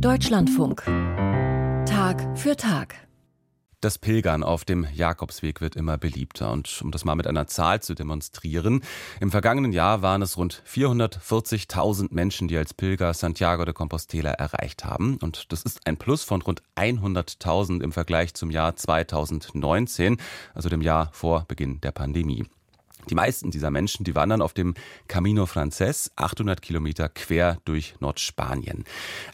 Deutschlandfunk. Tag für Tag. Das Pilgern auf dem Jakobsweg wird immer beliebter. Und um das mal mit einer Zahl zu demonstrieren, im vergangenen Jahr waren es rund 440.000 Menschen, die als Pilger Santiago de Compostela erreicht haben. Und das ist ein Plus von rund 100.000 im Vergleich zum Jahr 2019, also dem Jahr vor Beginn der Pandemie. Die meisten dieser Menschen, die wandern auf dem Camino Frances, 800 Kilometer quer durch Nordspanien.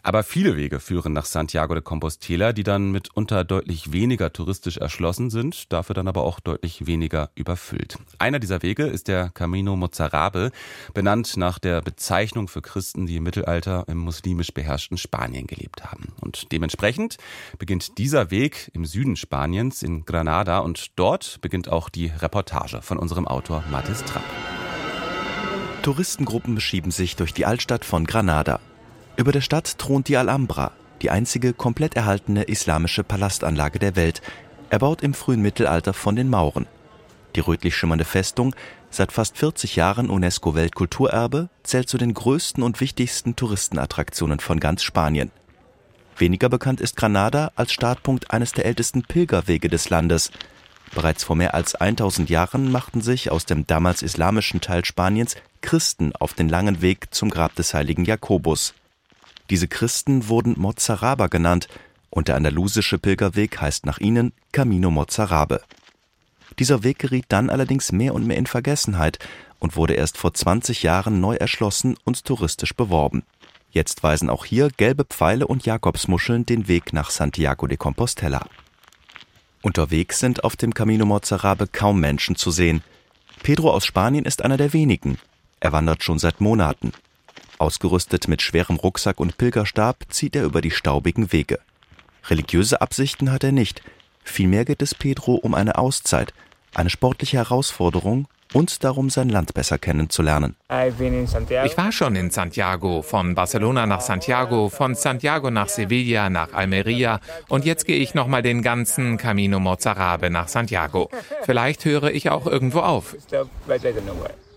Aber viele Wege führen nach Santiago de Compostela, die dann mitunter deutlich weniger touristisch erschlossen sind, dafür dann aber auch deutlich weniger überfüllt. Einer dieser Wege ist der Camino Mozarabe, benannt nach der Bezeichnung für Christen, die im Mittelalter im muslimisch beherrschten Spanien gelebt haben. Und dementsprechend beginnt dieser Weg im Süden Spaniens in Granada und dort beginnt auch die Reportage von unserem Autor Mathis Trapp. Touristengruppen schieben sich durch die Altstadt von Granada. Über der Stadt thront die Alhambra, die einzige komplett erhaltene islamische Palastanlage der Welt, erbaut im frühen Mittelalter von den Mauren. Die rötlich schimmernde Festung, seit fast 40 Jahren UNESCO-Weltkulturerbe, zählt zu den größten und wichtigsten Touristenattraktionen von ganz Spanien. Weniger bekannt ist Granada als Startpunkt eines der ältesten Pilgerwege des Landes, Bereits vor mehr als 1000 Jahren machten sich aus dem damals islamischen Teil Spaniens Christen auf den langen Weg zum Grab des heiligen Jakobus. Diese Christen wurden Mozaraber genannt und der andalusische Pilgerweg heißt nach ihnen Camino Mozarabe. Dieser Weg geriet dann allerdings mehr und mehr in Vergessenheit und wurde erst vor 20 Jahren neu erschlossen und touristisch beworben. Jetzt weisen auch hier gelbe Pfeile und Jakobsmuscheln den Weg nach Santiago de Compostela. Unterwegs sind auf dem Camino Mozarabe kaum Menschen zu sehen. Pedro aus Spanien ist einer der wenigen. Er wandert schon seit Monaten. Ausgerüstet mit schwerem Rucksack und Pilgerstab zieht er über die staubigen Wege. Religiöse Absichten hat er nicht. Vielmehr geht es Pedro um eine Auszeit, eine sportliche Herausforderung und darum, sein Land besser kennenzulernen. Ich war schon in Santiago, von Barcelona nach Santiago, von Santiago nach Sevilla, nach Almeria und jetzt gehe ich nochmal den ganzen Camino Mozarabe nach Santiago. Vielleicht höre ich auch irgendwo auf.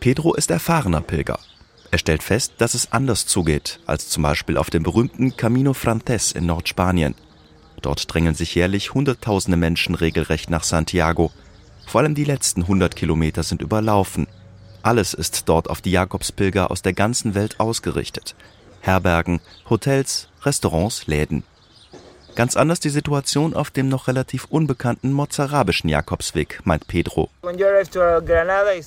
Pedro ist erfahrener Pilger. Er stellt fest, dass es anders zugeht als zum Beispiel auf dem berühmten Camino Frances in Nordspanien. Dort drängen sich jährlich Hunderttausende Menschen regelrecht nach Santiago – vor allem die letzten 100 Kilometer sind überlaufen. Alles ist dort auf die Jakobspilger aus der ganzen Welt ausgerichtet. Herbergen, Hotels, Restaurants, Läden. Ganz anders die Situation auf dem noch relativ unbekannten mozarabischen Jakobsweg, meint Pedro.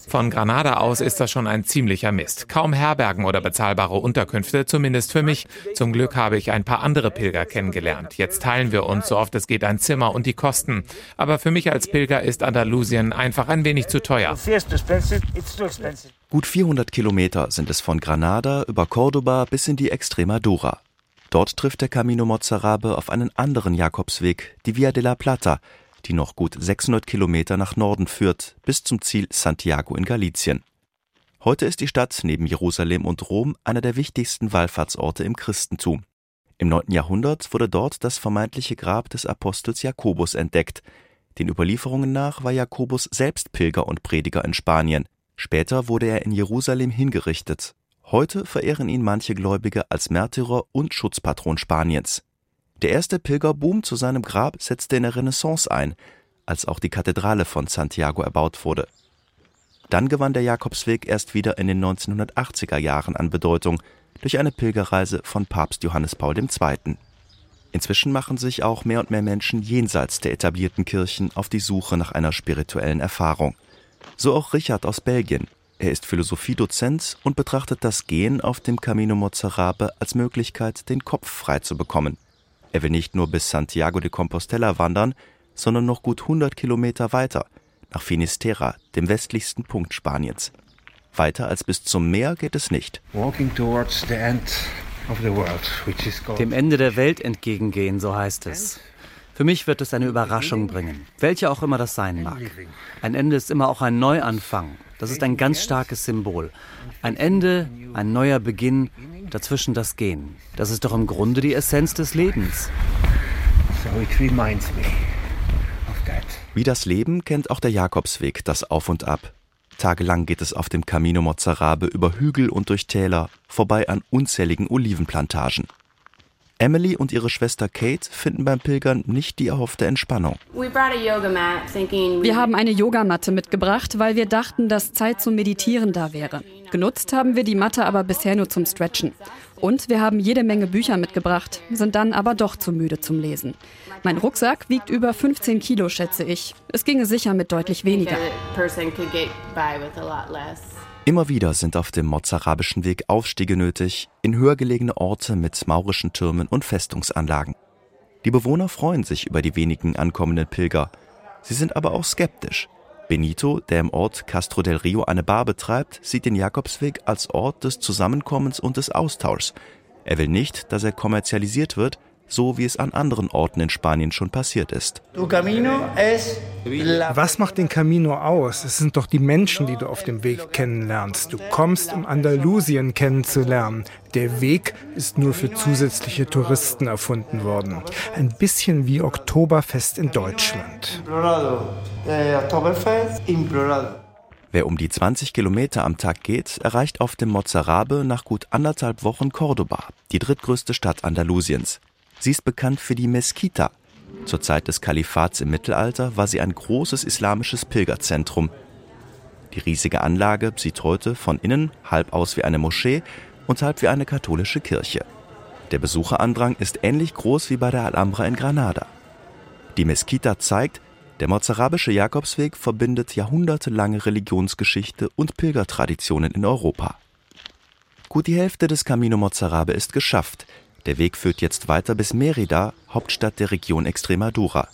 Von Granada aus ist das schon ein ziemlicher Mist. Kaum Herbergen oder bezahlbare Unterkünfte, zumindest für mich. Zum Glück habe ich ein paar andere Pilger kennengelernt. Jetzt teilen wir uns so oft es geht ein Zimmer und die Kosten. Aber für mich als Pilger ist Andalusien einfach ein wenig zu teuer. Gut 400 Kilometer sind es von Granada über Cordoba bis in die Extremadura. Dort trifft der Camino Mozarabe auf einen anderen Jakobsweg, die Via de la Plata, die noch gut 600 Kilometer nach Norden führt, bis zum Ziel Santiago in Galicien. Heute ist die Stadt neben Jerusalem und Rom einer der wichtigsten Wallfahrtsorte im Christentum. Im 9. Jahrhundert wurde dort das vermeintliche Grab des Apostels Jakobus entdeckt. Den Überlieferungen nach war Jakobus selbst Pilger und Prediger in Spanien. Später wurde er in Jerusalem hingerichtet Heute verehren ihn manche Gläubige als Märtyrer und Schutzpatron Spaniens. Der erste Pilgerboom zu seinem Grab setzte in der Renaissance ein, als auch die Kathedrale von Santiago erbaut wurde. Dann gewann der Jakobsweg erst wieder in den 1980er Jahren an Bedeutung durch eine Pilgerreise von Papst Johannes Paul II. Inzwischen machen sich auch mehr und mehr Menschen jenseits der etablierten Kirchen auf die Suche nach einer spirituellen Erfahrung. So auch Richard aus Belgien, er ist Philosophiedozent und betrachtet das Gehen auf dem Camino Mozarabe als Möglichkeit, den Kopf frei zu bekommen. Er will nicht nur bis Santiago de Compostela wandern, sondern noch gut 100 Kilometer weiter, nach Finisterra, dem westlichsten Punkt Spaniens. Weiter als bis zum Meer geht es nicht. Dem Ende der Welt entgegengehen, so heißt es. Für mich wird es eine Überraschung bringen, welche auch immer das sein mag. Ein Ende ist immer auch ein Neuanfang. Das ist ein ganz starkes Symbol. Ein Ende, ein neuer Beginn, dazwischen das Gehen. Das ist doch im Grunde die Essenz des Lebens. Wie das Leben kennt auch der Jakobsweg das Auf und Ab. Tagelang geht es auf dem Camino Mozarabe über Hügel und durch Täler, vorbei an unzähligen Olivenplantagen. Emily und ihre Schwester Kate finden beim Pilgern nicht die erhoffte Entspannung. Wir haben eine Yogamatte mitgebracht, weil wir dachten, dass Zeit zum Meditieren da wäre. Genutzt haben wir die Matte aber bisher nur zum Stretchen. Und wir haben jede Menge Bücher mitgebracht, sind dann aber doch zu müde zum Lesen. Mein Rucksack wiegt über 15 Kilo, schätze ich. Es ginge sicher mit deutlich weniger. Immer wieder sind auf dem mozarabischen Weg Aufstiege nötig, in höher gelegene Orte mit maurischen Türmen und Festungsanlagen. Die Bewohner freuen sich über die wenigen ankommenden Pilger. Sie sind aber auch skeptisch. Benito, der im Ort Castro del Rio eine Bar betreibt, sieht den Jakobsweg als Ort des Zusammenkommens und des Austauschs. Er will nicht, dass er kommerzialisiert wird, so wie es an anderen Orten in Spanien schon passiert ist. Was macht den Camino aus? Es sind doch die Menschen, die du auf dem Weg kennenlernst. Du kommst, um Andalusien kennenzulernen. Der Weg ist nur für zusätzliche Touristen erfunden worden. Ein bisschen wie Oktoberfest in Deutschland. Wer um die 20 Kilometer am Tag geht, erreicht auf dem Mozarabe nach gut anderthalb Wochen Cordoba, die drittgrößte Stadt Andalusiens. Sie ist bekannt für die Meskita. Zur Zeit des Kalifats im Mittelalter war sie ein großes islamisches Pilgerzentrum. Die riesige Anlage sieht heute von innen halb aus wie eine Moschee und halb wie eine katholische Kirche. Der Besucherandrang ist ähnlich groß wie bei der Alhambra in Granada. Die Meskita zeigt, der mozarabische Jakobsweg verbindet jahrhundertelange Religionsgeschichte und Pilgertraditionen in Europa. Gut die Hälfte des Camino Mozarabe ist geschafft. Der Weg führt jetzt weiter bis Merida, Hauptstadt der Region Extremadura.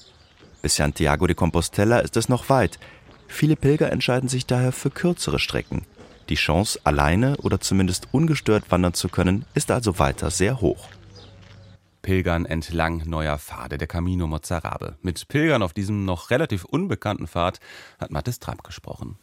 Bis Santiago de Compostela ist es noch weit. Viele Pilger entscheiden sich daher für kürzere Strecken. Die Chance, alleine oder zumindest ungestört wandern zu können, ist also weiter sehr hoch. Pilgern entlang neuer Pfade, der Camino Mozarabe. Mit Pilgern auf diesem noch relativ unbekannten Pfad hat Mathis Tramp gesprochen.